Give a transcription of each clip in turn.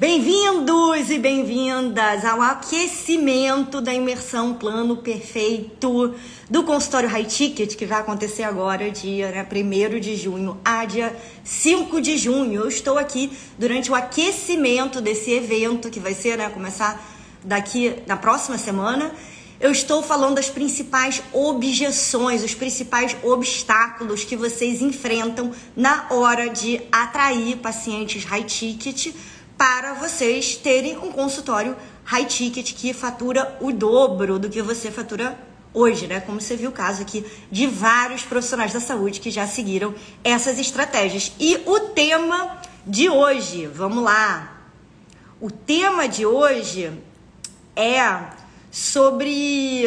Bem-vindos e bem-vindas ao aquecimento da imersão Plano Perfeito do consultório High Ticket, que vai acontecer agora, dia né, 1 de junho a dia 5 de junho. Eu estou aqui durante o aquecimento desse evento, que vai ser, né, começar daqui na próxima semana. Eu estou falando das principais objeções, os principais obstáculos que vocês enfrentam na hora de atrair pacientes high ticket para vocês terem um consultório high ticket que fatura o dobro do que você fatura hoje, né? Como você viu o caso aqui de vários profissionais da saúde que já seguiram essas estratégias. E o tema de hoje, vamos lá. O tema de hoje é sobre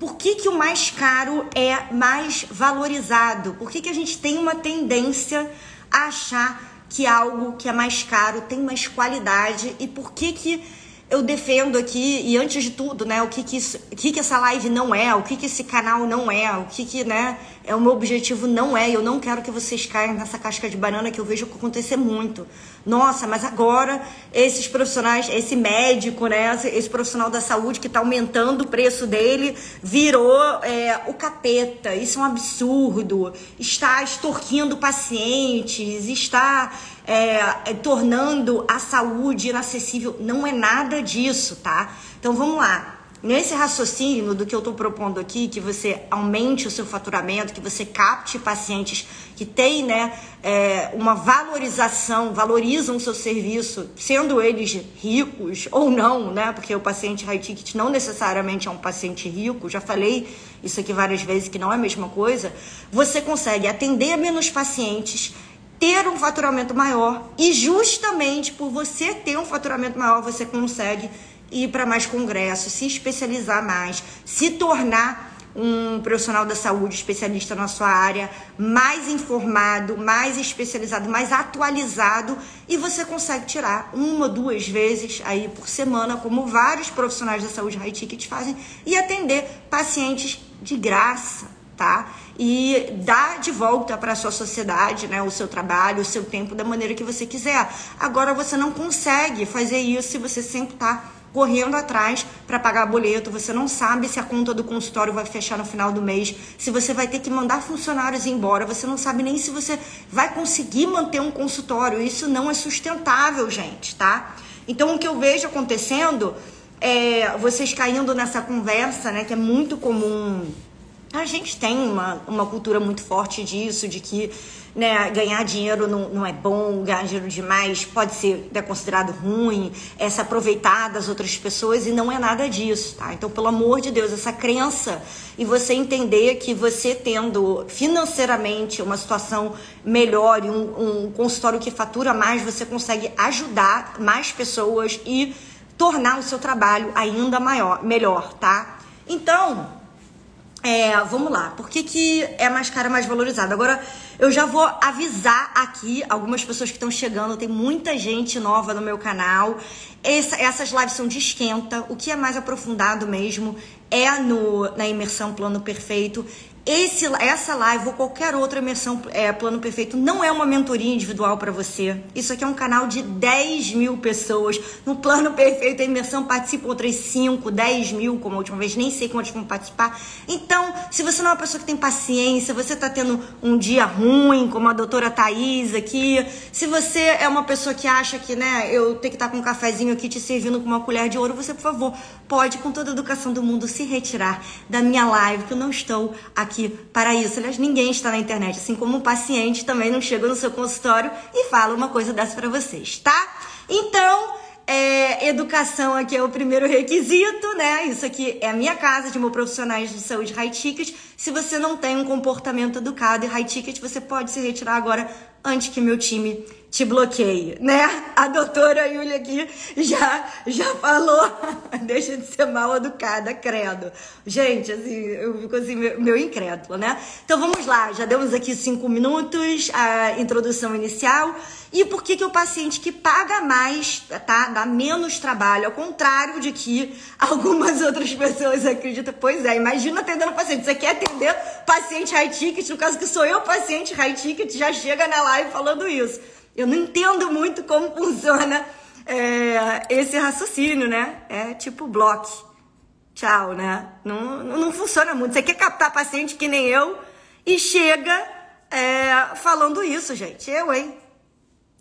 por que, que o mais caro é mais valorizado. Por que, que a gente tem uma tendência a achar que algo que é mais caro tem mais qualidade e por que que eu defendo aqui e antes de tudo, né, o que que, isso, o que que essa live não é, o que que esse canal não é, o que que, né, é o meu objetivo não é, eu não quero que vocês caiam nessa casca de banana que eu vejo acontecer muito. Nossa, mas agora esses profissionais, esse médico, né, esse profissional da saúde que está aumentando o preço dele, virou é, o capeta. Isso é um absurdo. Está extorquindo pacientes, está é, tornando a saúde inacessível. Não é nada disso, tá? Então vamos lá. Nesse raciocínio do que eu estou propondo aqui, que você aumente o seu faturamento, que você capte pacientes que têm né, é, uma valorização, valorizam o seu serviço, sendo eles ricos ou não, né? Porque o paciente high ticket não necessariamente é um paciente rico, já falei isso aqui várias vezes que não é a mesma coisa. Você consegue atender menos pacientes, ter um faturamento maior e justamente por você ter um faturamento maior, você consegue ir para mais congressos, se especializar mais, se tornar um profissional da saúde especialista na sua área, mais informado, mais especializado, mais atualizado e você consegue tirar uma, duas vezes aí por semana, como vários profissionais da saúde high ticket fazem, e atender pacientes de graça, tá? E dar de volta para a sua sociedade, né, o seu trabalho, o seu tempo da maneira que você quiser. Agora você não consegue fazer isso se você sempre está correndo atrás para pagar boleto, você não sabe se a conta do consultório vai fechar no final do mês, se você vai ter que mandar funcionários embora, você não sabe nem se você vai conseguir manter um consultório. Isso não é sustentável, gente, tá? Então o que eu vejo acontecendo é vocês caindo nessa conversa, né, que é muito comum. A gente tem uma, uma cultura muito forte disso, de que né, ganhar dinheiro não, não é bom, ganhar dinheiro demais pode ser né, considerado ruim, é se aproveitar das outras pessoas e não é nada disso, tá? Então, pelo amor de Deus, essa crença e você entender que você tendo financeiramente uma situação melhor e um, um consultório que fatura mais, você consegue ajudar mais pessoas e tornar o seu trabalho ainda maior, melhor, tá? Então, é, vamos lá. Por que, que é mais caro, mais valorizado? Agora, eu já vou avisar aqui algumas pessoas que estão chegando. Tem muita gente nova no meu canal. Essa, essas lives são de esquenta. O que é mais aprofundado mesmo é no, na imersão plano perfeito. Esse, essa live ou qualquer outra imersão é, plano perfeito não é uma mentoria individual para você. Isso aqui é um canal de 10 mil pessoas. No plano perfeito, a imersão participam outras 5, 10 mil, como a última vez, nem sei quantos vão participar. Então, se você não é uma pessoa que tem paciência, você está tendo um dia ruim, como a doutora Thaís aqui, se você é uma pessoa que acha que, né, eu tenho que estar tá com um cafezinho aqui te servindo com uma colher de ouro, você, por favor, pode, com toda a educação do mundo, se retirar da minha live, que eu não estou aqui aqui para isso. Aliás, ninguém está na internet, assim como o paciente também não chega no seu consultório e fala uma coisa dessa para vocês, tá? Então, é, educação aqui é o primeiro requisito, né? Isso aqui é a minha casa de meu profissionais de saúde high ticket. Se você não tem um comportamento educado e high ticket, você pode se retirar agora antes que meu time te bloqueie, né? A doutora Yulia aqui já, já falou, deixa de ser mal educada, credo. Gente, assim, eu fico assim, meu, meu incrédulo, né? Então vamos lá, já demos aqui cinco minutos, a introdução inicial. E por que, que o paciente que paga mais, tá? Dá menos trabalho, ao contrário de que algumas outras pessoas acreditam. Pois é, imagina atendendo paciente. Você quer atender paciente high ticket, no caso que sou eu, paciente high ticket, já chega na live falando isso. Eu não entendo muito como funciona é, esse raciocínio, né? É tipo bloco. Tchau, né? Não, não funciona muito. Você quer captar paciente que nem eu e chega é, falando isso, gente. Eu, hein?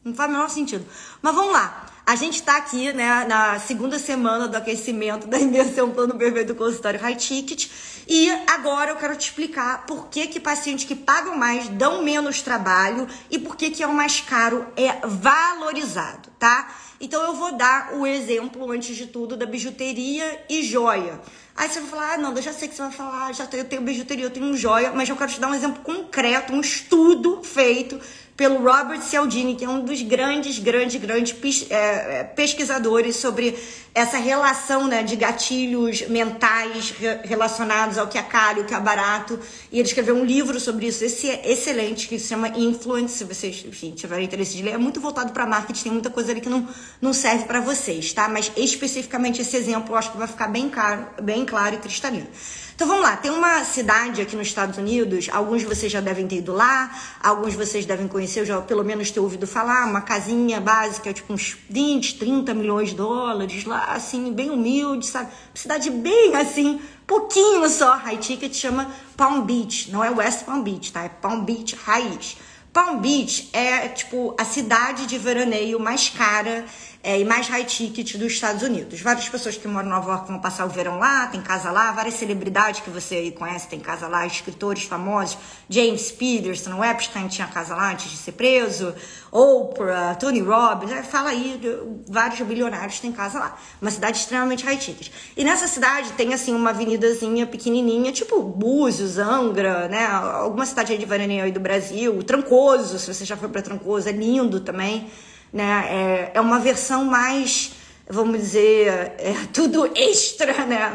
Não faz o menor sentido. Mas vamos lá. A gente está aqui né, na segunda semana do aquecimento da imersão Plano Perfeito do consultório High Ticket. E agora eu quero te explicar por que, que pacientes que pagam mais dão menos trabalho e por que, que é o mais caro é valorizado, tá? Então eu vou dar o exemplo, antes de tudo, da bijuteria e joia. Aí você vai falar, ah, não, eu já sei que você vai falar, já tenho, eu tenho bijuteria, eu tenho joia, mas eu quero te dar um exemplo concreto, um estudo feito pelo Robert Cialdini, que é um dos grandes, grandes, grandes é, é, pesquisadores sobre essa relação né, de gatilhos mentais relacionados ao que é caro, o que é barato. E ele escreveu um livro sobre isso, esse é excelente, que se chama Influence, se vocês enfim, tiverem interesse de ler. É muito voltado para marketing, tem muita coisa ali que não, não serve para vocês, tá? Mas especificamente esse exemplo eu acho que vai ficar bem, caro, bem claro e cristalino. Então vamos lá, tem uma cidade aqui nos Estados Unidos, alguns de vocês já devem ter ido lá, alguns de vocês devem conhecer, já pelo menos ter ouvido falar, uma casinha básica, tipo uns 20, 30 milhões de dólares lá, assim, bem humilde, sabe? Cidade bem assim, pouquinho só, high ticket chama Palm Beach, não é West Palm Beach, tá? É Palm Beach raiz. Palm Beach é tipo a cidade de veraneio mais cara é, e mais high ticket dos Estados Unidos. Várias pessoas que moram em Nova York vão passar o verão lá, tem casa lá, várias celebridades que você conhece tem casa lá, escritores famosos, James Peterson, Epstein tinha casa lá antes de ser preso, Oprah, Tony Robbins, é, fala aí, vários bilionários têm casa lá. Uma cidade extremamente high ticket. E nessa cidade tem assim uma avenidazinha pequenininha, tipo Búzios, Angra, né? Alguma cidade aí de veraneio aí do Brasil, Trancoso, se você já foi para Trancoso, é lindo também né? É, é uma versão mais, vamos dizer, é tudo extra, né?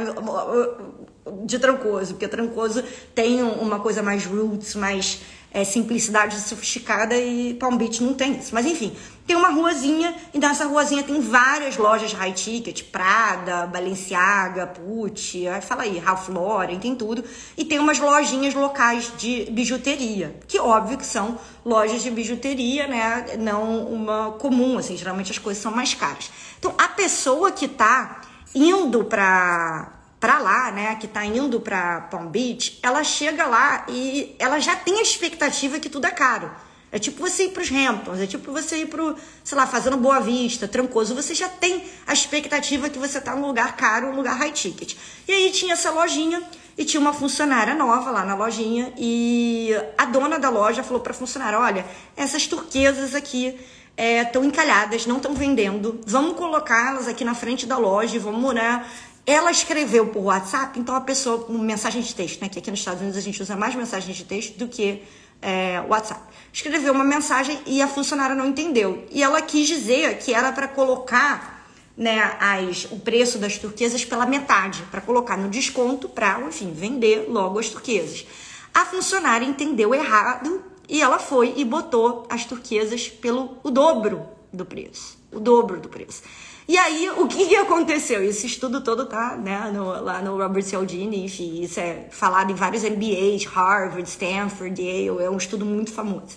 De Trancoso, porque Trancoso tem uma coisa mais roots, mais é, simplicidade sofisticada e Palm Beach não tem isso. Mas enfim, tem uma ruazinha e nessa ruazinha tem várias lojas high ticket, Prada, Balenciaga, Pucci, fala aí, Ralph Lauren, tem tudo. E tem umas lojinhas locais de bijuteria, que óbvio que são lojas de bijuteria, né? Não uma comum, assim, geralmente as coisas são mais caras. Então, a pessoa que tá indo para para lá, né, que tá indo para Palm Beach, ela chega lá e ela já tem a expectativa que tudo é caro. É tipo você ir para os Hamptons, é tipo você ir para, sei lá, fazendo Boa Vista, Trancoso. Você já tem a expectativa que você tá num lugar caro, um lugar high ticket. E aí tinha essa lojinha e tinha uma funcionária nova lá na lojinha e a dona da loja falou para funcionária: olha, essas turquesas aqui estão é, encalhadas, não estão vendendo. Vamos colocá-las aqui na frente da loja, vamos, né? Ela escreveu por WhatsApp, então a pessoa, com mensagem de texto, né? Que aqui nos Estados Unidos a gente usa mais mensagem de texto do que é, WhatsApp. Escreveu uma mensagem e a funcionária não entendeu. E ela quis dizer que era para colocar né, as, o preço das turquesas pela metade, para colocar no desconto para, enfim, vender logo as turquesas. A funcionária entendeu errado e ela foi e botou as turquesas pelo o dobro do preço. O dobro do preço. E aí, o que, que aconteceu? Esse estudo todo tá né, no, lá no Robert Cialdini, enfim, isso é falado em vários MBAs, Harvard, Stanford, Yale, é um estudo muito famoso.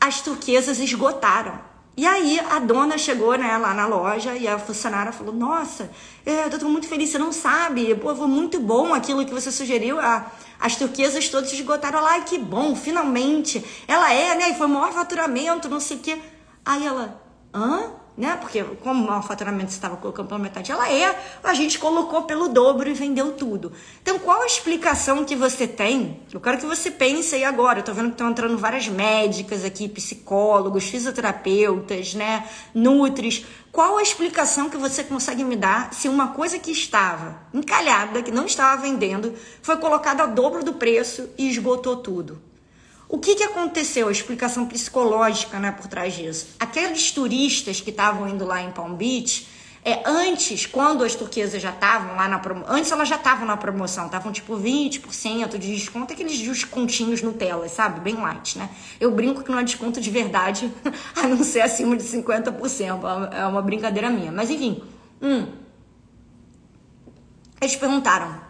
As turquesas esgotaram. E aí a dona chegou né, lá na loja e a funcionária falou: Nossa, é, eu tô muito feliz, você não sabe, pô, foi muito bom aquilo que você sugeriu. A, as turquesas todas esgotaram lá, que bom, finalmente. Ela é, né? E foi o maior faturamento, não sei o quê. Aí ela, hã? Né? Porque como o faturamento estava colocando pela metade, ela é, a gente colocou pelo dobro e vendeu tudo. Então, qual a explicação que você tem? Eu quero que você pense aí agora. Eu tô vendo que estão entrando várias médicas aqui, psicólogos, fisioterapeutas, né? Nutris. Qual a explicação que você consegue me dar se uma coisa que estava encalhada, que não estava vendendo, foi colocada ao dobro do preço e esgotou tudo? O que, que aconteceu? A explicação psicológica né, por trás disso. Aqueles turistas que estavam indo lá em Palm Beach, é, antes, quando as turquesas já estavam lá na promoção, antes elas já estavam na promoção, estavam tipo 20% de desconto, aqueles descontinhos Nutella, sabe? Bem light, né? Eu brinco que não é desconto de verdade, a não ser acima de 50%, é uma brincadeira minha. Mas enfim, hum. Eles perguntaram,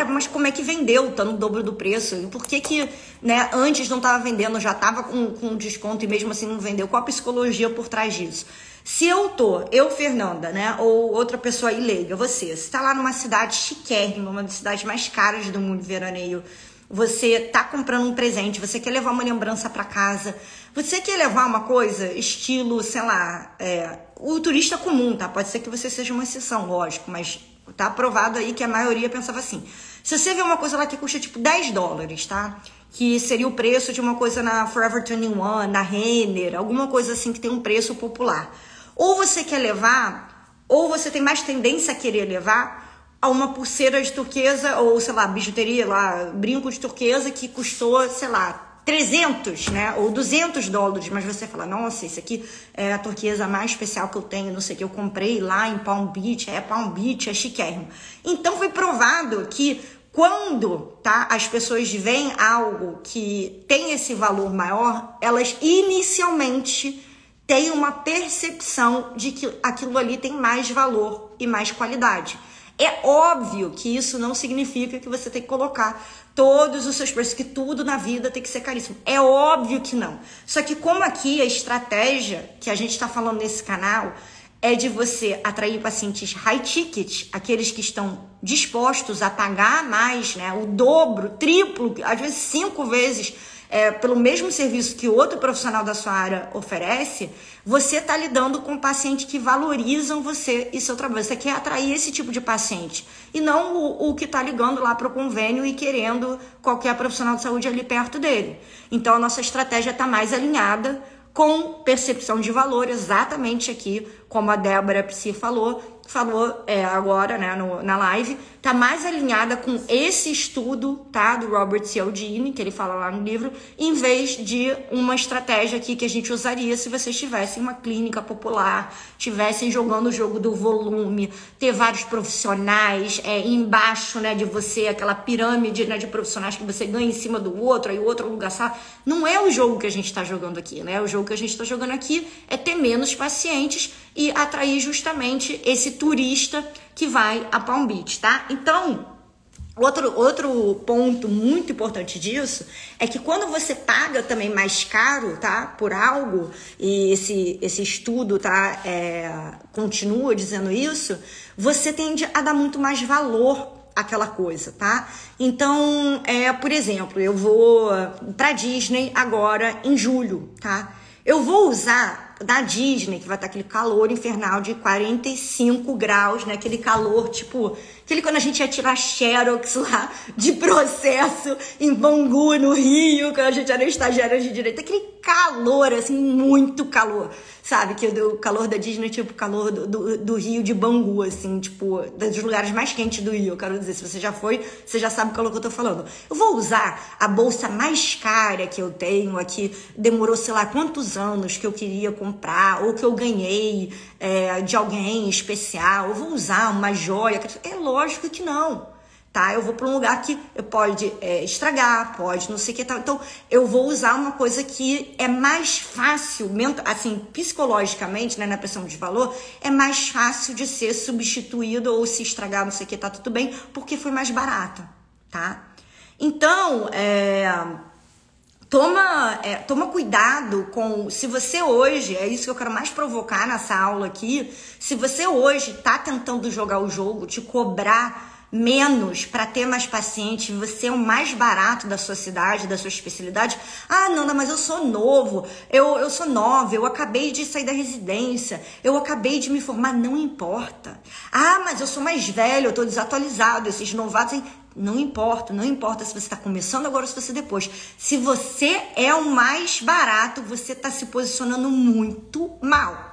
cara, mas como é que vendeu? Tá no dobro do preço. E por que que, né, antes não tava vendendo, já tava com, com desconto e mesmo assim não vendeu? Qual a psicologia por trás disso? Se eu tô, eu, Fernanda, né, ou outra pessoa aí leiga, você, você tá lá numa cidade chiquérrima, uma das cidades mais caras do mundo veraneio, você tá comprando um presente, você quer levar uma lembrança para casa, você quer levar uma coisa estilo, sei lá, é, o turista comum, tá? Pode ser que você seja uma exceção, lógico, mas tá provado aí que a maioria pensava assim. Se você vê uma coisa lá que custa tipo 10 dólares, tá? Que seria o preço de uma coisa na Forever 21, na Renner, alguma coisa assim que tem um preço popular. Ou você quer levar, ou você tem mais tendência a querer levar a uma pulseira de turquesa ou, sei lá, bijuteria lá, brinco de turquesa que custou, sei lá, 300, né? Ou 200 dólares, mas você fala, nossa, isso aqui é a turquesa mais especial que eu tenho, não sei o que, eu comprei lá em Palm Beach, é Palm Beach, é chiquérrimo. Então foi provado que quando tá, as pessoas veem algo que tem esse valor maior, elas inicialmente têm uma percepção de que aquilo ali tem mais valor e mais qualidade. É óbvio que isso não significa que você tem que colocar todos os seus preços, que tudo na vida tem que ser caríssimo. É óbvio que não. Só que como aqui a estratégia que a gente está falando nesse canal é de você atrair pacientes high ticket, aqueles que estão dispostos a pagar mais, né, o dobro, triplo, às vezes cinco vezes é, pelo mesmo serviço que outro profissional da sua área oferece, você está lidando com pacientes que valorizam você e seu trabalho. Você quer atrair esse tipo de paciente e não o, o que está ligando lá para o convênio e querendo qualquer profissional de saúde ali perto dele. Então a nossa estratégia está mais alinhada com percepção de valor, exatamente aqui, como a Débora Psi falou, falou é, agora, né, no, na live, tá mais alinhada com esse estudo, tá, do Robert Cialdini, que ele fala lá no livro, em vez de uma estratégia aqui que a gente usaria se vocês tivessem uma clínica popular, tivessem jogando o jogo do volume, ter vários profissionais é, embaixo, né, de você, aquela pirâmide, né, de profissionais que você ganha em cima do outro, aí o outro lugar só. Não é o jogo que a gente está jogando aqui, né? O jogo que a gente está jogando aqui é ter menos pacientes e atrair justamente esse turista que vai a Palm Beach, tá? Então, outro, outro ponto muito importante disso é que quando você paga também mais caro, tá? Por algo, e esse, esse estudo, tá? É, continua dizendo isso, você tende a dar muito mais valor aquela coisa, tá? Então, é, por exemplo, eu vou para Disney agora em julho, tá? Eu vou usar da Disney, que vai estar aquele calor infernal de 45 graus, né? Aquele calor, tipo, aquele quando a gente ia tirar xerox lá de processo em Bangu, no Rio, quando a gente era estagiária de direito, aquele calor, assim, muito calor, sabe? Que o calor da Disney, tipo, o calor do, do, do, Rio de Bangu, assim, tipo, dos lugares mais quentes do Rio, eu quero dizer, se você já foi, você já sabe o calor que eu tô falando. Eu vou usar a bolsa mais cara que eu tenho aqui, demorou, sei lá, quantos anos que eu queria comprar, ou que eu ganhei é, de alguém especial, eu vou usar uma joia, é lógico que não tá? Eu vou para um lugar que pode é, estragar, pode não sei o que tal. Então, eu vou usar uma coisa que é mais fácil, assim, psicologicamente, né, na pressão de valor, é mais fácil de ser substituído ou se estragar, não sei o que, tá tudo bem, porque foi mais barata, tá? Então, é, toma, é, toma cuidado com. Se você hoje, é isso que eu quero mais provocar nessa aula aqui, se você hoje tá tentando jogar o jogo, te cobrar menos para ter mais pacientes, você é o mais barato da sua cidade, da sua especialidade. Ah, Nanda, mas eu sou novo, eu, eu sou nova, eu acabei de sair da residência, eu acabei de me formar, não importa. Ah, mas eu sou mais velho, eu tô desatualizado, esses novatos. Hein? Não importa, não importa se você está começando agora ou se você depois. Se você é o mais barato, você está se posicionando muito mal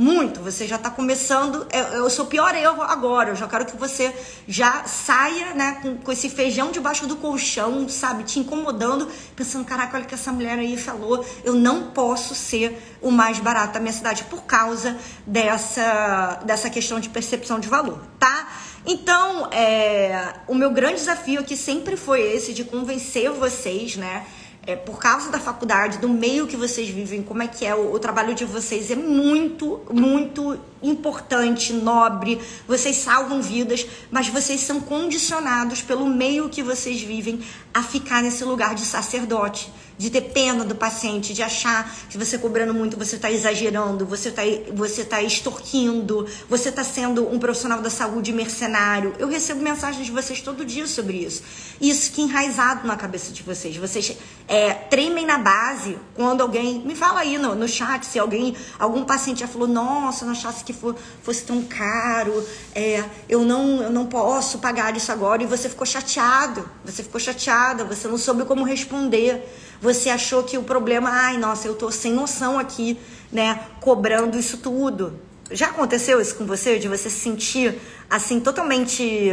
muito. Você já está começando. Eu, eu sou pior eu agora. Eu já quero que você já saia, né, com, com esse feijão debaixo do colchão, sabe, te incomodando, pensando: caraca, olha o que essa mulher aí falou. Eu não posso ser o mais barato da minha cidade por causa dessa, dessa questão de percepção de valor, tá? Então, é, o meu grande desafio aqui sempre foi esse de convencer vocês, né? é, por causa da faculdade, do meio que vocês vivem, como é que é o, o, trabalho de vocês é muito, muito importante, nobre. Vocês salvam vidas, mas vocês são condicionados pelo meio que vocês vivem a ficar nesse lugar de sacerdote de ter pena do paciente, de achar que você cobrando muito, você está exagerando, você está você tá extorquindo, você está sendo um profissional da saúde mercenário. Eu recebo mensagens de vocês todo dia sobre isso. Isso que enraizado na cabeça de vocês. Vocês é, tremem na base quando alguém. Me fala aí no, no chat se alguém, algum paciente já falou: Nossa, eu não achasse que for, fosse tão caro, é, eu, não, eu não posso pagar isso agora. E você ficou chateado, você ficou chateada, você não soube como responder. Você achou que o problema, ai, nossa, eu tô sem noção aqui, né, cobrando isso tudo. Já aconteceu isso com você, de você se sentir assim totalmente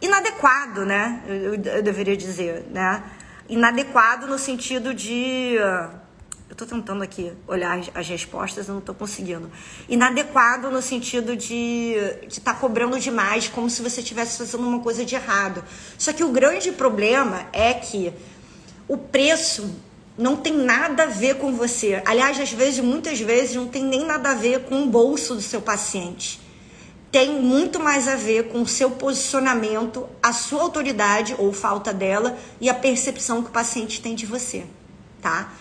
inadequado, né? Eu, eu deveria dizer, né? Inadequado no sentido de eu tô tentando aqui olhar as respostas, eu não tô conseguindo. Inadequado no sentido de estar tá cobrando demais, como se você estivesse fazendo uma coisa de errado. Só que o grande problema é que o preço não tem nada a ver com você. Aliás, às vezes, muitas vezes, não tem nem nada a ver com o bolso do seu paciente. Tem muito mais a ver com o seu posicionamento, a sua autoridade ou falta dela e a percepção que o paciente tem de você, tá?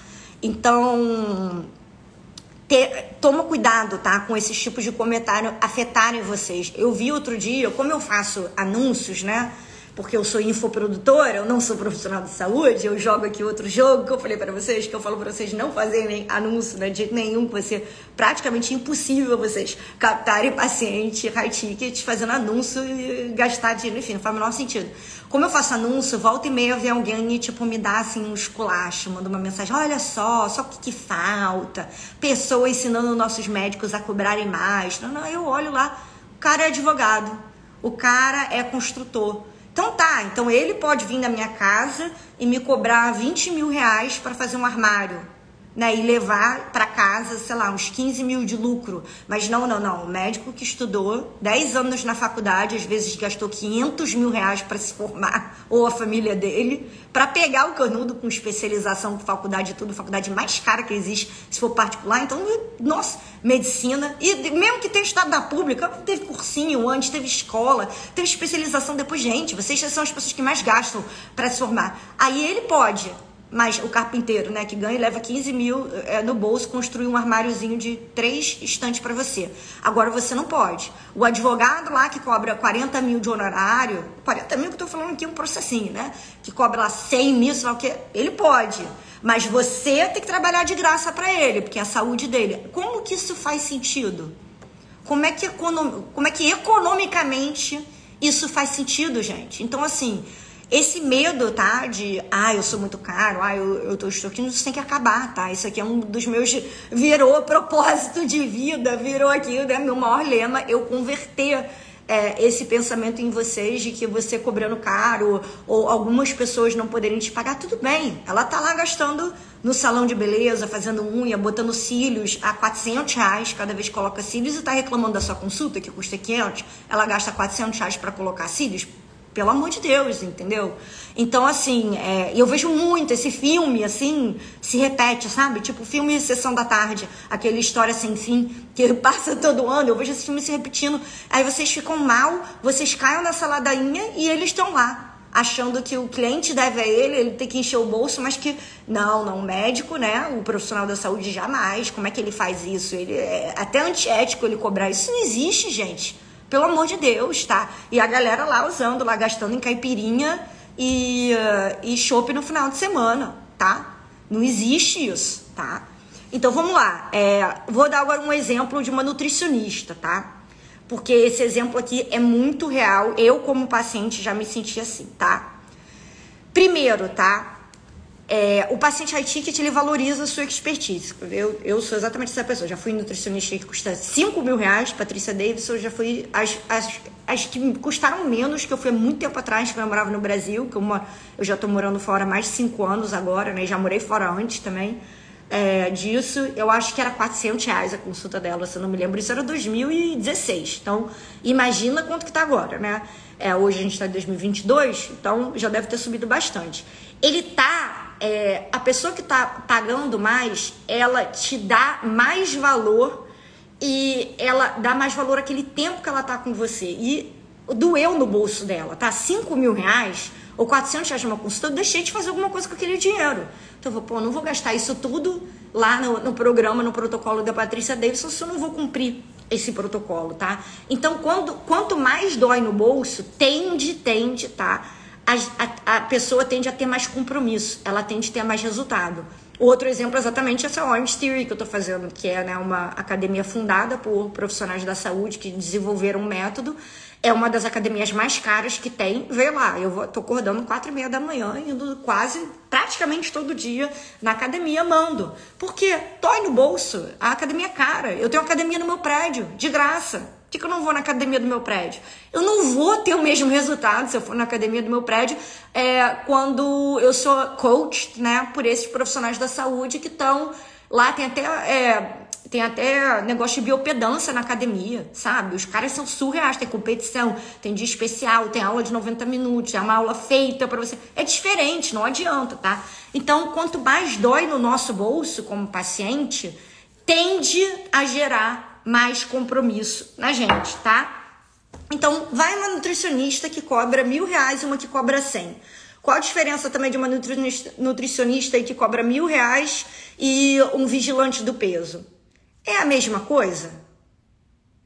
Então, ter, toma cuidado, tá? Com esses tipos de comentário afetarem vocês. Eu vi outro dia, como eu faço anúncios, né? Porque eu sou infoprodutora, eu não sou profissional de saúde, eu jogo aqui outro jogo que eu falei para vocês, que eu falo para vocês não fazerem anúncio né, de nenhum, que vai ser praticamente impossível vocês captarem paciente, high ticket, fazendo anúncio e gastar dinheiro, enfim, não faz o menor sentido. Como eu faço anúncio, volta e meia vem alguém e, tipo, me dá, assim, um esculacho, manda uma mensagem, olha só, só o que, que falta, pessoa ensinando nossos médicos a cobrarem mais. Não, não, eu olho lá, o cara é advogado, o cara é construtor, então tá, então ele pode vir na minha casa e me cobrar 20 mil reais para fazer um armário né, e levar para casa, sei lá, uns 15 mil de lucro. Mas não, não, não. O médico que estudou 10 anos na faculdade, às vezes gastou 500 mil reais para se formar, ou a família dele, para pegar o canudo com especialização, faculdade e tudo, faculdade mais cara que existe, se for particular. Então, nossa, medicina. E mesmo que tenha estado na pública, teve cursinho antes, teve escola, teve especialização depois. Gente, vocês são as pessoas que mais gastam para se formar. Aí ele pode mas o carpinteiro, né, que ganha e leva 15 mil é, no bolso, construir um armáriozinho de três estantes para você. Agora você não pode. O advogado lá que cobra 40 mil de honorário, 40 mil que eu tô falando aqui um processinho, né? Que cobra lá 100 mil, sei lá o que, ele pode. Mas você tem que trabalhar de graça para ele, porque é a saúde dele. Como que isso faz sentido? Como é que, econom... Como é que economicamente isso faz sentido, gente? Então, assim, esse medo, tá? De, ah, eu sou muito caro, ah, eu, eu tô extorquindo, isso tem que acabar, tá? Isso aqui é um dos meus. Virou propósito de vida, virou aqui, né? Meu maior lema, eu converter. É, esse pensamento em vocês de que você cobrando caro ou algumas pessoas não poderem te pagar, tudo bem. Ela tá lá gastando no salão de beleza, fazendo unha, botando cílios a 400 reais cada vez coloca cílios e tá reclamando da sua consulta que custa 500. Ela gasta 400 reais para colocar cílios pelo amor de Deus, entendeu? Então, assim, é, eu vejo muito esse filme, assim, se repete, sabe? Tipo, filme Sessão da Tarde, aquele História Sem Fim, que passa todo ano, eu vejo esse filme se repetindo. Aí vocês ficam mal, vocês caem nessa ladainha e eles estão lá. Achando que o cliente deve a ele, ele tem que encher o bolso, mas que não, não, o médico, né? O profissional da saúde jamais. Como é que ele faz isso? Ele é até antiético ele cobrar. Isso não existe, gente. Pelo amor de Deus, tá? E a galera lá usando, lá gastando em caipirinha e, uh, e chopp no final de semana, tá? Não existe isso, tá? Então vamos lá. É, vou dar agora um exemplo de uma nutricionista, tá? Porque esse exemplo aqui é muito real. Eu, como paciente, já me senti assim, tá? Primeiro, tá? É, o paciente high ticket ele valoriza a sua expertise. Eu, eu sou exatamente essa pessoa. Já fui nutricionista que custa 5 mil reais, Patrícia Davidson, já fui as, as, as que custaram menos, que eu fui há muito tempo atrás, que eu morava no Brasil, que uma, eu já estou morando fora há mais de 5 anos agora, né? Já morei fora antes também é, disso. Eu acho que era 400 reais a consulta dela, se eu não me lembro. Isso era 2016. Então, imagina quanto que tá agora, né? É, hoje a gente está em 2022, então já deve ter subido bastante. Ele tá é, a pessoa que está pagando mais, ela te dá mais valor e ela dá mais valor àquele tempo que ela tá com você. E doeu no bolso dela, tá? 5 mil reais ou 400 reais numa consulta, eu deixei de fazer alguma coisa com aquele dinheiro. Então eu vou, pô, não vou gastar isso tudo lá no, no programa, no protocolo da Patrícia Davidson, se eu não vou cumprir esse protocolo, tá? Então, quando, quanto mais dói no bolso, tende, tende, tá? A, a, a pessoa tende a ter mais compromisso, ela tende a ter mais resultado. Outro exemplo é exatamente essa Orange Theory que eu estou fazendo, que é né, uma academia fundada por profissionais da saúde que desenvolveram um método é uma das academias mais caras que tem. Vê lá, eu tô acordando quatro e meia da manhã, indo quase, praticamente todo dia na academia, mando. Porque dói no bolso, a academia é cara. Eu tenho academia no meu prédio, de graça. Que, que eu não vou na academia do meu prédio? Eu não vou ter o mesmo resultado se eu for na academia do meu prédio é, quando eu sou coach, né, por esses profissionais da saúde que estão lá, tem até... É, tem até negócio de biopedância na academia, sabe? Os caras são surreais, tem competição, tem dia especial, tem aula de 90 minutos, é uma aula feita para você. É diferente, não adianta, tá? Então, quanto mais dói no nosso bolso como paciente, tende a gerar mais compromisso na gente, tá? Então, vai uma nutricionista que cobra mil reais e uma que cobra cem. Qual a diferença também de uma nutricionista, nutricionista que cobra mil reais e um vigilante do peso? É a mesma coisa?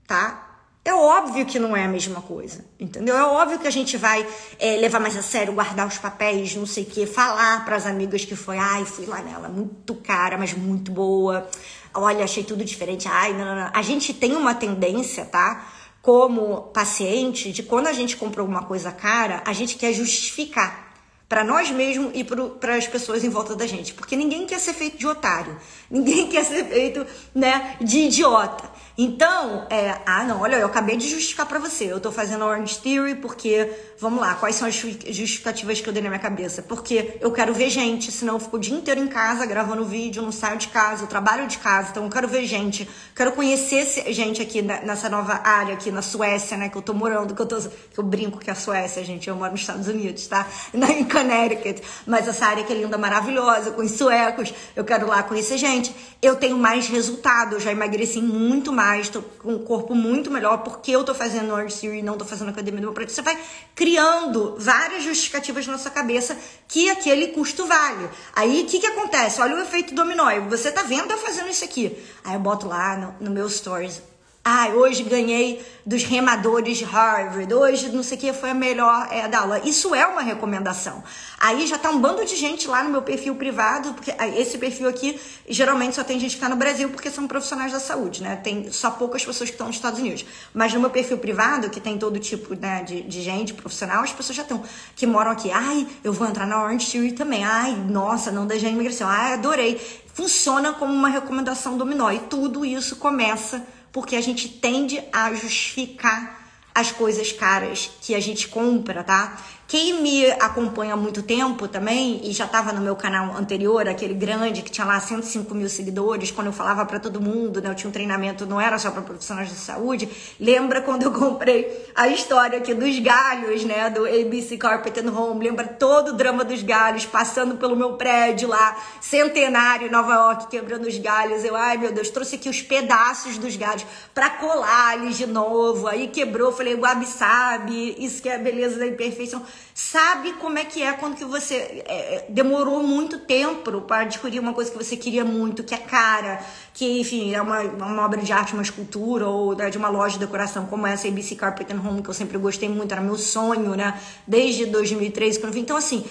Tá? É óbvio que não é a mesma coisa, entendeu? É óbvio que a gente vai é, levar mais a sério, guardar os papéis, não sei o que, falar para as amigas que foi, ai, fui lá nela, muito cara, mas muito boa. Olha, achei tudo diferente. Ai, não, não, não. A gente tem uma tendência, tá? Como paciente, de quando a gente comprou uma coisa cara, a gente quer justificar para nós mesmos e para as pessoas em volta da gente, porque ninguém quer ser feito de otário, ninguém quer ser feito, né, de idiota. Então, é, ah, não, olha, eu acabei de justificar para você. Eu tô fazendo Orange Theory porque, vamos lá, quais são as justificativas que eu dei na minha cabeça? Porque eu quero ver gente, senão eu fico o dia inteiro em casa gravando vídeo, não saio de casa, eu trabalho de casa, então eu quero ver gente, quero conhecer gente aqui nessa nova área aqui na Suécia, né, que eu tô morando, que eu tô, que eu brinco que é a Suécia, gente, eu moro nos Estados Unidos, tá? Na, em Connecticut, mas essa área que é linda, maravilhosa, com os suecos, eu quero lá conhecer gente. Eu tenho mais resultado, eu já emagreci muito mais mais, tô com um corpo muito melhor, porque eu tô fazendo Orange Theory e não tô fazendo academia do meu prédio. Você vai criando várias justificativas na sua cabeça que aquele custo vale. Aí o que que acontece? Olha o efeito dominó. Você tá vendo eu fazendo isso aqui. Aí eu boto lá no, no meu stories ah, hoje ganhei dos remadores de Harvard, hoje não sei o que foi a melhor é, da aula. Isso é uma recomendação. Aí já tá um bando de gente lá no meu perfil privado, porque esse perfil aqui geralmente só tem gente que tá no Brasil porque são profissionais da saúde, né? Tem só poucas pessoas que estão nos Estados Unidos. Mas no meu perfil privado, que tem todo tipo né, de, de gente profissional, as pessoas já estão, que moram aqui. Ai, eu vou entrar na Orange Theory também. Ai, nossa, não deixei imigração. Ai, adorei. Funciona como uma recomendação dominó. E tudo isso começa porque a gente tende a justificar as coisas caras que a gente compra, tá? Quem me acompanha há muito tempo também, e já estava no meu canal anterior, aquele grande que tinha lá 105 mil seguidores, quando eu falava para todo mundo, né? Eu tinha um treinamento, não era só para profissionais de saúde. Lembra quando eu comprei a história aqui dos galhos, né? Do ABC Carpet and Home. Lembra todo o drama dos galhos, passando pelo meu prédio lá, centenário, Nova York, quebrando os galhos. Eu, ai meu Deus, trouxe aqui os pedaços dos galhos para colar eles de novo. Aí quebrou, falei, o Gabi sabe, isso que é a beleza da imperfeição sabe como é que é quando que você é, é demorou muito tempo para descobrir uma coisa que você queria muito, que é cara, que, enfim, é uma, uma obra de arte, uma escultura, ou né, de uma loja de decoração como essa ABC Carpet and Home, que eu sempre gostei muito, era meu sonho, né? Desde 2013, quando eu. Então, assim,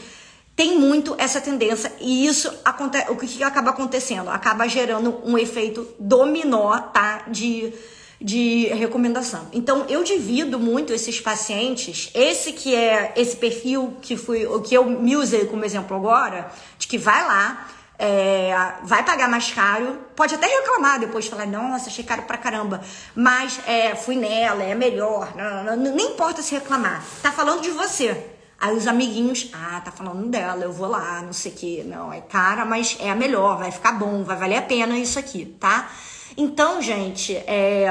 tem muito essa tendência e isso acontece, o que acaba acontecendo? Acaba gerando um efeito dominó, tá? De de recomendação. Então eu divido muito esses pacientes, esse que é esse perfil que foi o que eu me usei como exemplo agora, de que vai lá, é, vai pagar mais caro, pode até reclamar depois, falar, nossa, achei caro pra caramba, mas é, fui nela, é melhor, não, não, não, nem importa se reclamar, tá falando de você. Aí os amiguinhos, ah, tá falando dela, eu vou lá, não sei o que, não, é cara, mas é a melhor, vai ficar bom, vai valer a pena isso aqui, tá? Então, gente, é,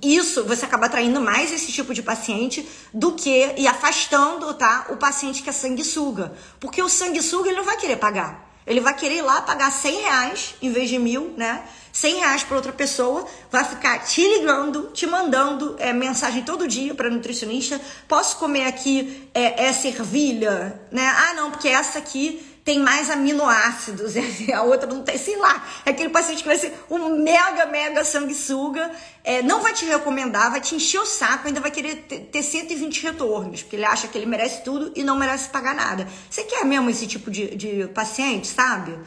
isso você acaba atraindo mais esse tipo de paciente do que e afastando, tá, o paciente que é sanguessuga. Porque o sanguessuga ele não vai querer pagar. Ele vai querer ir lá pagar 100 reais em vez de mil, né? 100 reais para outra pessoa, vai ficar te ligando, te mandando é, mensagem todo dia para nutricionista. Posso comer aqui é, essa ervilha, né? Ah, não, porque essa aqui tem mais aminoácidos, a outra não tem, sei lá. É aquele paciente que vai ser um mega, mega sanguessuga, é, não vai te recomendar, vai te encher o saco, ainda vai querer ter 120 retornos, porque ele acha que ele merece tudo e não merece pagar nada. Você quer mesmo esse tipo de, de paciente, sabe?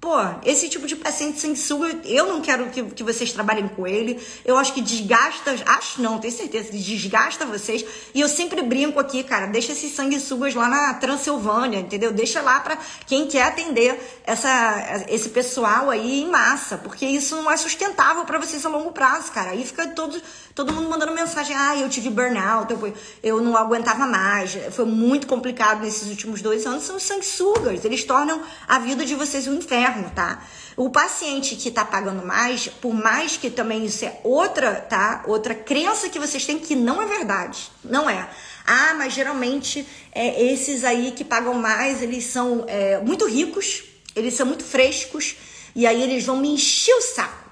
Pô, esse tipo de paciente sanguessuga, eu não quero que, que vocês trabalhem com ele. Eu acho que desgasta, acho não, tenho certeza, que desgasta vocês. E eu sempre brinco aqui, cara, deixa esses sanguessugas lá na Transilvânia, entendeu? Deixa lá para quem quer atender essa, esse pessoal aí em massa, porque isso não é sustentável para vocês a longo prazo, cara. Aí fica todo, todo mundo mandando mensagem, ah, eu tive burnout, eu, eu não aguentava mais, foi muito complicado nesses últimos dois anos. São sanguessugas, eles tornam a vida de vocês um inferno tá? O paciente que tá pagando mais, por mais que também isso é outra, tá? Outra crença que vocês têm que não é verdade. Não é. Ah, mas geralmente é, esses aí que pagam mais, eles são é, muito ricos, eles são muito frescos, e aí eles vão me encher o saco.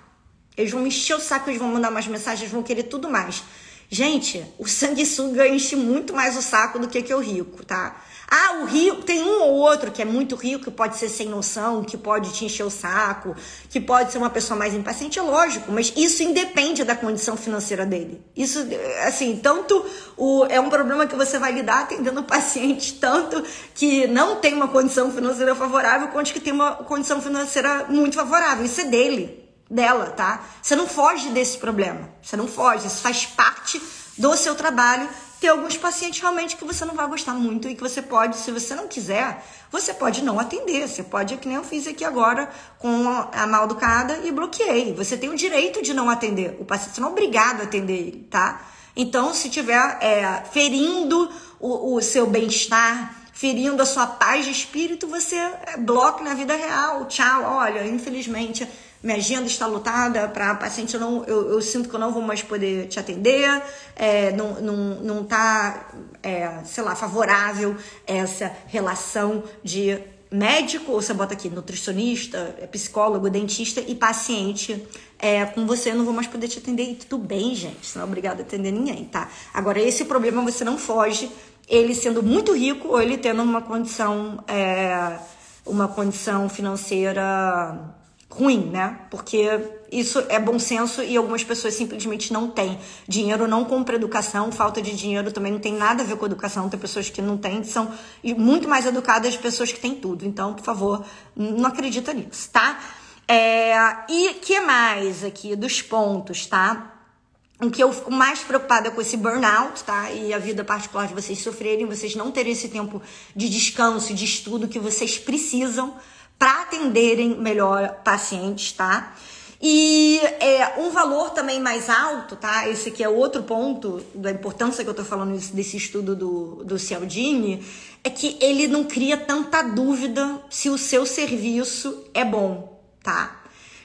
Eles vão me encher o saco, eles vão mandar umas mensagens, vão querer tudo mais. Gente, o sanguessuga enche muito mais o saco do que, que o rico, tá? Ah, o rico, tem um ou outro que é muito rico, que pode ser sem noção, que pode te encher o saco, que pode ser uma pessoa mais impaciente, é lógico, mas isso independe da condição financeira dele. Isso, assim, tanto o, é um problema que você vai lidar atendendo paciente, tanto que não tem uma condição financeira favorável, quanto que tem uma condição financeira muito favorável. Isso é dele, dela, tá? Você não foge desse problema. Você não foge, isso faz parte do seu trabalho ter alguns pacientes realmente que você não vai gostar muito e que você pode, se você não quiser, você pode não atender. Você pode, que nem eu fiz aqui agora com a mal educada e bloqueei. Você tem o direito de não atender. O paciente não é obrigado a atender ele, tá? Então, se tiver é, ferindo o, o seu bem-estar, ferindo a sua paz de espírito, você é, bloque na vida real. Tchau, olha, infelizmente minha agenda está lotada para paciente, eu, não, eu, eu, sinto que eu não vou mais poder te atender, é, não, não, não tá, é, sei lá, favorável essa relação de médico, ou você bota aqui nutricionista, é, psicólogo, dentista e paciente é, com você, eu não vou mais poder te atender. E tudo bem, gente, você não é obrigado a atender ninguém, tá? Agora, esse problema você não foge, ele sendo muito rico ou ele tendo uma condição, é, uma condição financeira ruim, né? Porque isso é bom senso e algumas pessoas simplesmente não têm. Dinheiro não compra educação, falta de dinheiro também não tem nada a ver com educação. Tem pessoas que não têm, são muito mais educadas pessoas que têm tudo. Então, por favor, não acredita nisso, tá? É, e que mais aqui dos pontos, tá? O que eu fico mais preocupada com esse burnout, tá? E a vida particular de vocês sofrerem, vocês não terem esse tempo de descanso, de estudo que vocês precisam para atenderem melhor pacientes, tá? E é, um valor também mais alto, tá? Esse aqui é outro ponto da importância que eu tô falando desse estudo do, do Cialdini, é que ele não cria tanta dúvida se o seu serviço é bom, tá?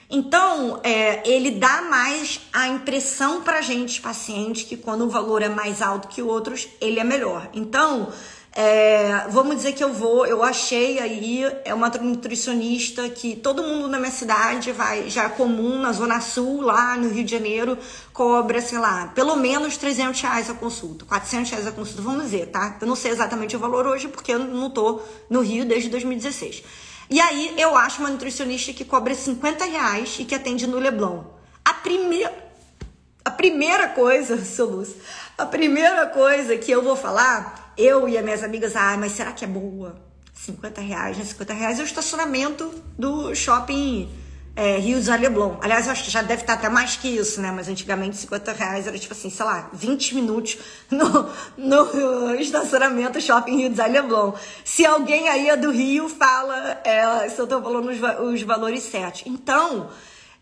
Então, é, ele dá mais a impressão pra gente, paciente, que quando o valor é mais alto que outros, ele é melhor. Então, é, vamos dizer que eu vou, eu achei aí, é uma nutricionista que todo mundo na minha cidade vai, já é comum, na Zona Sul, lá no Rio de Janeiro, cobra, sei lá, pelo menos 300 reais a consulta, 400 reais a consulta, vamos dizer, tá? Eu não sei exatamente o valor hoje, porque eu não tô no Rio desde 2016. E aí eu acho uma nutricionista que cobra 50 reais e que atende no Leblon. A primeira. A primeira coisa, Lúcio, a primeira coisa que eu vou falar eu e as minhas amigas, ah, mas será que é boa? 50 reais, né? 50 reais é o estacionamento do shopping é, Rio de Leblon. Aliás, eu acho que já deve estar até mais que isso, né? Mas antigamente 50 reais era tipo assim, sei lá, 20 minutos no, no estacionamento shopping Rio de Leblon. Se alguém aí é do Rio, fala é, se eu tô falando os, os valores certos. Então,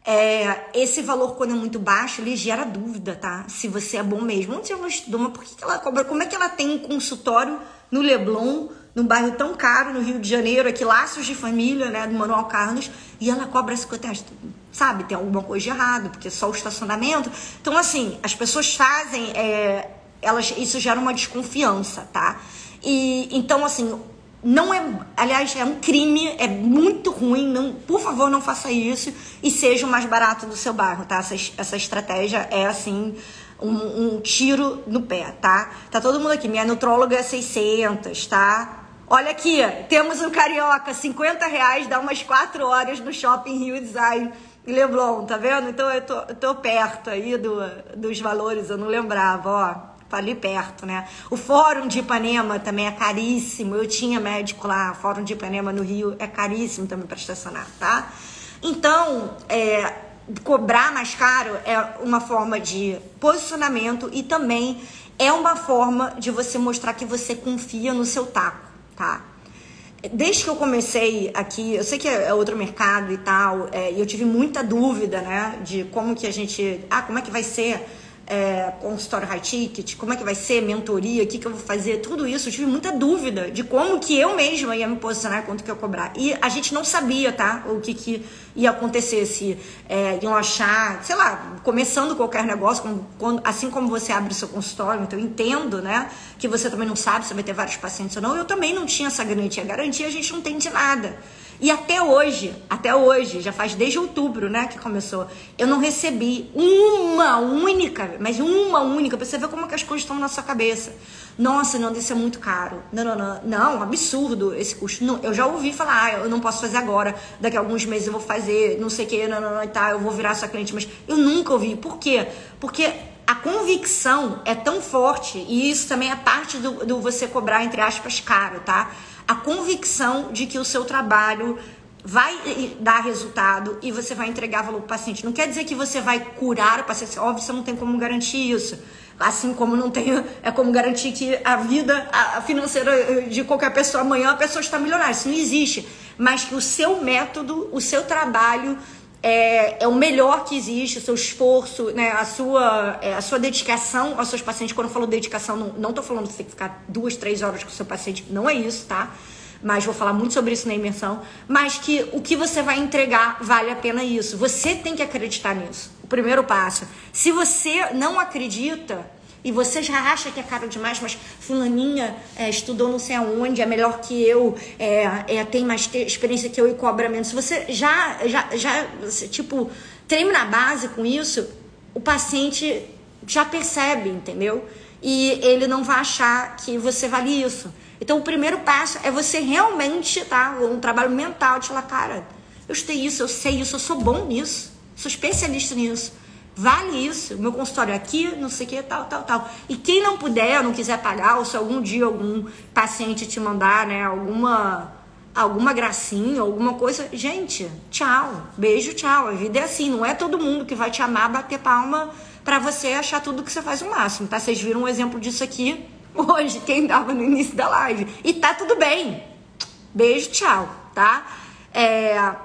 é, esse valor, quando é muito baixo, ele gera dúvida, tá? Se você é bom mesmo. Onde ela estudou, mas por que, ela cobra? Como é que ela tem um consultório no Leblon, num bairro tão caro, no Rio de Janeiro, aqui, Laços de Família, né, do Manuel Carlos, e ela cobra 50 reais? sabe, tem alguma coisa de errado, porque só o estacionamento. Então, assim, as pessoas fazem, é, elas, isso gera uma desconfiança, tá? E então, assim, não é, aliás, é um crime, é muito ruim, não, por favor, não faça isso e seja o mais barato do seu bairro, tá? Essa, essa estratégia é assim, um, um tiro no pé, tá? Tá todo mundo aqui, minha nutróloga é 600, tá? Olha aqui, temos um carioca, 50 reais, dá umas 4 horas no shopping Rio Design e Leblon, tá vendo? Então eu tô, eu tô perto aí do, dos valores, eu não lembrava, ó tá ali perto, né? O Fórum de Ipanema também é caríssimo. Eu tinha médico lá, Fórum de Ipanema no Rio é caríssimo também para estacionar, tá? Então, é, cobrar mais caro é uma forma de posicionamento e também é uma forma de você mostrar que você confia no seu taco, tá? Desde que eu comecei aqui, eu sei que é outro mercado e tal, é, e eu tive muita dúvida, né, de como que a gente, ah, como é que vai ser é, consultório high ticket, como é que vai ser, mentoria, o que, que eu vou fazer, tudo isso. Eu tive muita dúvida de como que eu mesma ia me posicionar, quanto que eu cobrar. E a gente não sabia, tá? O que, que ia acontecer, se é, iam achar, sei lá, começando qualquer negócio, como, quando, assim como você abre o seu consultório, então eu entendo, né? Que você também não sabe se vai ter vários pacientes ou não. Eu também não tinha essa garantia. Garantia a gente não tem de nada. E até hoje, até hoje, já faz desde outubro, né, que começou, eu não recebi uma única, mas uma única, pra você ver como que as coisas estão na sua cabeça. Nossa, não, isso é muito caro. Não, não, não, não, absurdo esse custo. Não, eu já ouvi falar, ah, eu não posso fazer agora, daqui a alguns meses eu vou fazer, não sei o que, não, não, não, tá, eu vou virar sua cliente, mas eu nunca ouvi. Por quê? Porque a convicção é tão forte, e isso também é parte do, do você cobrar, entre aspas, caro, tá? A convicção de que o seu trabalho vai dar resultado e você vai entregar valor para o paciente. Não quer dizer que você vai curar o paciente, óbvio, você não tem como garantir isso. Assim como não tem, é como garantir que a vida financeira de qualquer pessoa amanhã a pessoa está milionária. Isso não existe. Mas que o seu método, o seu trabalho é, é o melhor que existe, o seu esforço, né, a, sua, é, a sua dedicação aos seus pacientes. Quando eu falo dedicação, não, não tô falando que você tem que ficar duas, três horas com o seu paciente, não é isso, tá? Mas vou falar muito sobre isso na imersão. Mas que o que você vai entregar vale a pena isso. Você tem que acreditar nisso. O primeiro passo. Se você não acredita, e você já acha que é caro demais, mas fulaninha é, estudou não sei aonde, é melhor que eu, é, é, tem mais experiência que eu e cobra menos. Se você já, já, já tipo, treina na base com isso, o paciente já percebe, entendeu? E ele não vai achar que você vale isso. Então, o primeiro passo é você realmente, tá? Um trabalho mental de falar, cara, eu estudei isso, eu sei isso, eu sou bom nisso, sou especialista nisso. Vale isso, meu consultório aqui, não sei o que, tal, tal, tal. E quem não puder, não quiser pagar, ou se algum dia algum paciente te mandar, né, alguma alguma gracinha, alguma coisa, gente, tchau, beijo, tchau. A vida é assim, não é todo mundo que vai te amar, bater palma para você achar tudo que você faz o máximo, tá? Vocês viram um exemplo disso aqui hoje, quem dava no início da live. E tá tudo bem. Beijo, tchau, tá? É,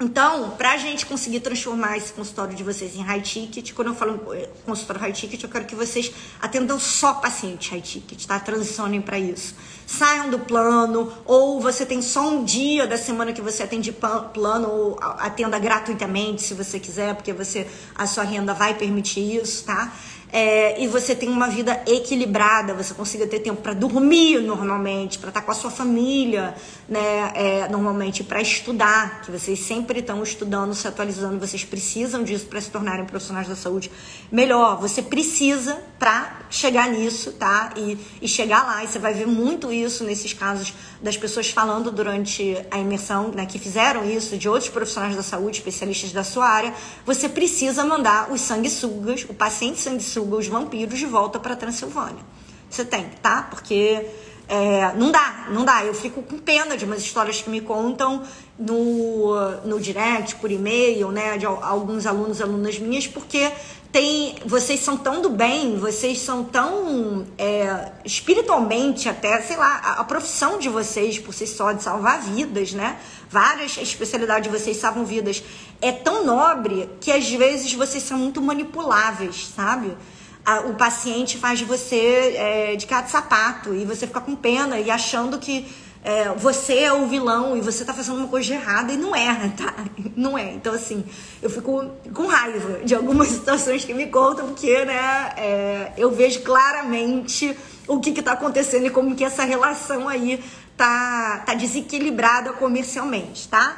então, para a gente conseguir transformar esse consultório de vocês em high ticket, quando eu falo consultório high ticket, eu quero que vocês atendam só paciente high ticket, tá? Transicionem para isso. Saiam do plano, ou você tem só um dia da semana que você atende plano, ou atenda gratuitamente, se você quiser, porque você a sua renda vai permitir isso, tá? É, e você tem uma vida equilibrada, você consiga ter tempo para dormir normalmente, para estar tá com a sua família, né, é, normalmente para estudar, que vocês sempre estão estudando, se atualizando, vocês precisam disso para se tornarem profissionais da saúde melhor. Você precisa para chegar nisso, tá? E, e chegar lá, e você vai ver muito isso nesses casos das pessoas falando durante a imersão, né, que fizeram isso, de outros profissionais da saúde, especialistas da sua área. Você precisa mandar os sanguessugas, o paciente sanguessuga os vampiros de volta para Transilvânia. Você tem, tá? Porque é, não dá, não dá. Eu fico com pena de umas histórias que me contam no, no direct, por e-mail, né? De alguns alunos, alunas minhas, porque tem, vocês são tão do bem, vocês são tão é, espiritualmente até, sei lá, a, a, profissão de vocês por si só de salvar vidas, né? Várias especialidades de vocês salvam vidas. É tão nobre que às vezes vocês são muito manipuláveis, sabe? A, o paciente faz de você é, de cara de sapato e você fica com pena e achando que é, você é o vilão e você tá fazendo uma coisa errada e não é, tá? Não é. Então, assim, eu fico com raiva de algumas situações que me contam, porque, né, é, eu vejo claramente o que que tá acontecendo e como que essa relação aí tá, tá desequilibrada comercialmente, tá?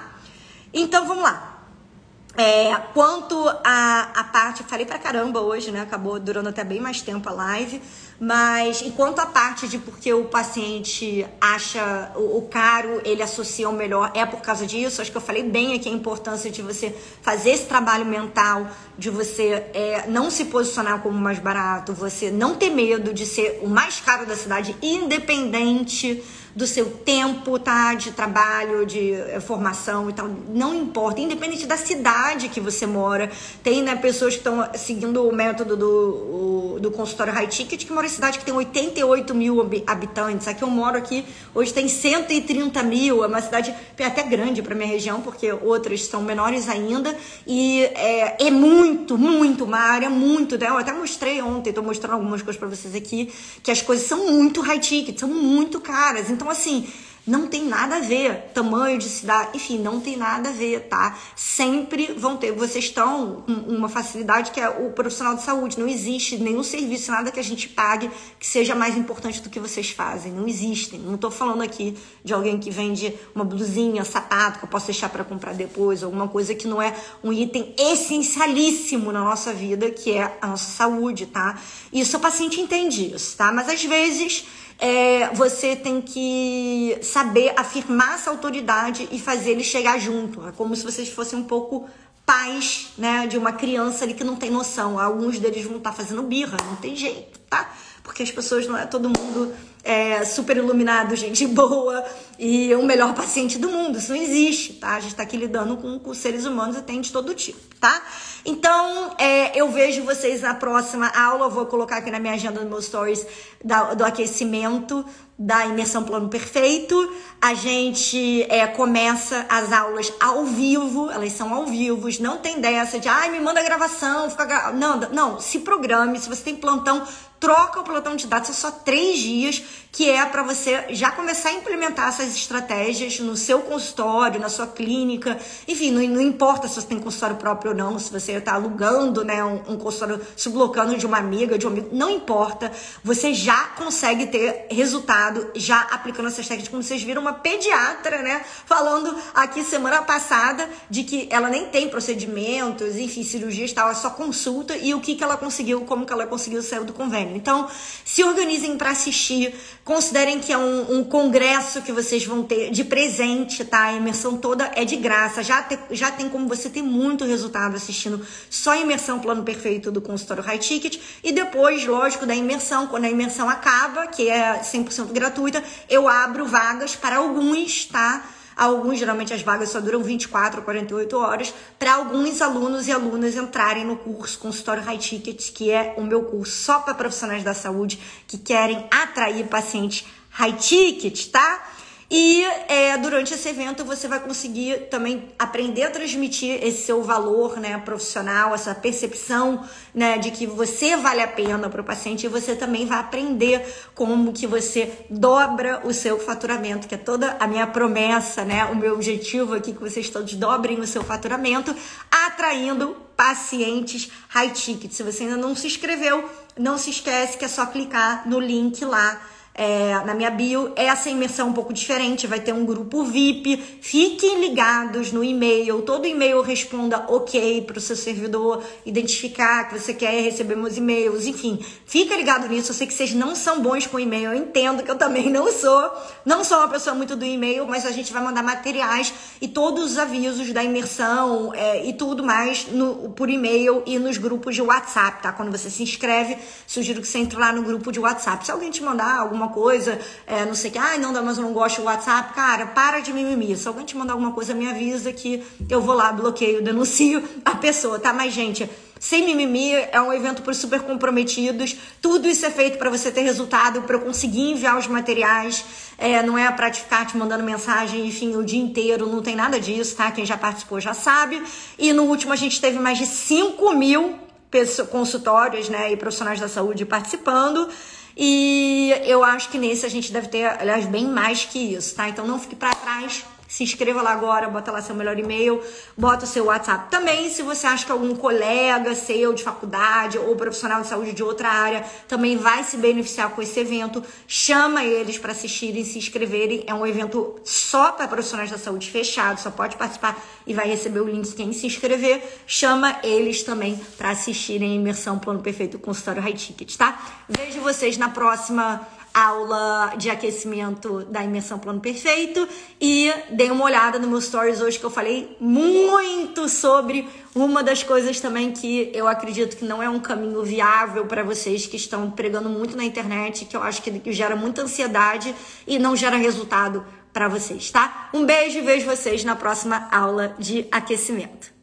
Então, vamos lá. É, quanto a parte, falei pra caramba hoje, né? Acabou durando até bem mais tempo a live. Mas enquanto a parte de porque o paciente acha o, o caro, ele associa o melhor, é por causa disso. Acho que eu falei bem aqui a importância de você fazer esse trabalho mental, de você é, não se posicionar como mais barato, você não ter medo de ser o mais caro da cidade, independente do seu tempo, tá? De trabalho, de eh, formação e tal. Não importa, independente da cidade que você mora. Tem, né, pessoas que estão seguindo o método do, do consultório high ticket que mora em cidade que tem 88 mil habitantes. Aqui eu moro aqui, hoje tem 130 mil. É uma cidade até grande para minha região, porque outras são menores ainda. E é, é muito, muito uma área muito. Né? Eu até mostrei ontem, tô mostrando algumas coisas para vocês aqui, que as coisas são muito high ticket, são muito caras. Então, então, assim, não tem nada a ver. Tamanho de cidade, enfim, não tem nada a ver, tá? Sempre vão ter. Vocês estão uma facilidade que é o profissional de saúde. Não existe nenhum serviço, nada que a gente pague que seja mais importante do que vocês fazem. Não existem. Não estou falando aqui de alguém que vende uma blusinha, sapato, que eu posso deixar para comprar depois, alguma coisa que não é um item essencialíssimo na nossa vida, que é a nossa saúde, tá? Isso o paciente entende isso, tá? Mas às vezes é, você tem que saber afirmar essa autoridade e fazer ele chegar junto. É como se vocês fossem um pouco pais, né, de uma criança ali que não tem noção. Alguns deles vão estar tá fazendo birra, não tem jeito, tá? Porque as pessoas não é todo mundo é, super iluminado, gente boa e o melhor paciente do mundo. Isso não existe, tá? A gente tá aqui lidando com, com seres humanos e tem de todo tipo, tá? Então, é, eu vejo vocês na próxima aula. Eu vou colocar aqui na minha agenda, no meu stories, da, do aquecimento da imersão plano perfeito. A gente é, começa as aulas ao vivo, elas são ao vivo, não tem dessa de ai, me manda gravação, fica gra... Não, não, se programe, se você tem plantão, troca o plantão de dados, são só três dias, que é para você já começar a implementar essas estratégias no seu consultório, na sua clínica, enfim, não, não importa se você tem consultório próprio ou não, se você está alugando né, um, um consultório, sublocando de uma amiga, de um amigo, não importa, você já consegue ter resultado já aplicando essas técnicas, como vocês viram, uma pediatra, né, falando aqui semana passada de que ela nem tem procedimentos, enfim, cirurgias tal, é só consulta e o que, que ela conseguiu, como que ela conseguiu sair do convênio. Então, se organizem para assistir. Considerem que é um, um, congresso que vocês vão ter de presente, tá? A imersão toda é de graça. Já, te, já tem como você ter muito resultado assistindo só a imersão Plano Perfeito do consultório High Ticket. E depois, lógico, da imersão, quando a imersão acaba, que é 100% gratuita, eu abro vagas para alguns, tá? Alguns, geralmente as vagas só duram 24 ou 48 horas, para alguns alunos e alunas entrarem no curso Consultório High Ticket, que é o meu curso só para profissionais da saúde que querem atrair pacientes high ticket, tá? E é, durante esse evento você vai conseguir também aprender a transmitir esse seu valor né, profissional, essa percepção né, de que você vale a pena para o paciente e você também vai aprender como que você dobra o seu faturamento, que é toda a minha promessa, né, o meu objetivo aqui que vocês todos dobrem o seu faturamento, atraindo pacientes high ticket. Se você ainda não se inscreveu, não se esquece que é só clicar no link lá é, na minha bio. Essa imersão é um pouco diferente, vai ter um grupo VIP. Fiquem ligados no e-mail. Todo e-mail responda ok para o seu servidor identificar que você quer receber meus e-mails. Enfim, fica ligado nisso. Eu sei que vocês não são bons com e-mail. Eu entendo que eu também não sou. Não sou uma pessoa muito do e-mail, mas a gente vai mandar materiais e todos os avisos da imersão é, e tudo mais no, por e-mail e nos grupos de WhatsApp, tá? Quando você se inscreve, sugiro que você entre lá no grupo de WhatsApp. Se alguém te mandar alguma alguma coisa, é, não sei o que, ai, não, mas eu não gosto do WhatsApp, cara, para de mimimi. Se alguém te mandar alguma coisa, me avisa que eu vou lá, bloqueio, denuncio a pessoa, tá? Mas, gente, sem mimimi, é um evento para super comprometidos. Tudo isso é feito para você ter resultado, para eu conseguir enviar os materiais. É, não é para ficar te mandando mensagem, enfim, o dia inteiro. Não tem nada disso, tá? Quem já participou já sabe. E no último a gente teve mais de 5 mil consultórios, né, e profissionais da saúde participando. E eu acho que nesse a gente deve ter, aliás, bem mais que isso, tá? Então não fique para trás se inscreva lá agora, bota lá seu melhor e-mail, bota o seu WhatsApp. Também, se você acha que algum colega seu de faculdade ou profissional de saúde de outra área também vai se beneficiar com esse evento, chama eles para assistirem, se inscreverem. É um evento só para profissionais da saúde fechado, só pode participar e vai receber o link quem se inscrever. Chama eles também para assistirem a imersão Plano Perfeito Consultório High Ticket, tá? Vejo vocês na próxima aula de aquecimento da imersão plano perfeito e dei uma olhada no meu stories hoje que eu falei muito sobre uma das coisas também que eu acredito que não é um caminho viável para vocês que estão pregando muito na internet, que eu acho que gera muita ansiedade e não gera resultado para vocês, tá? Um beijo e vejo vocês na próxima aula de aquecimento.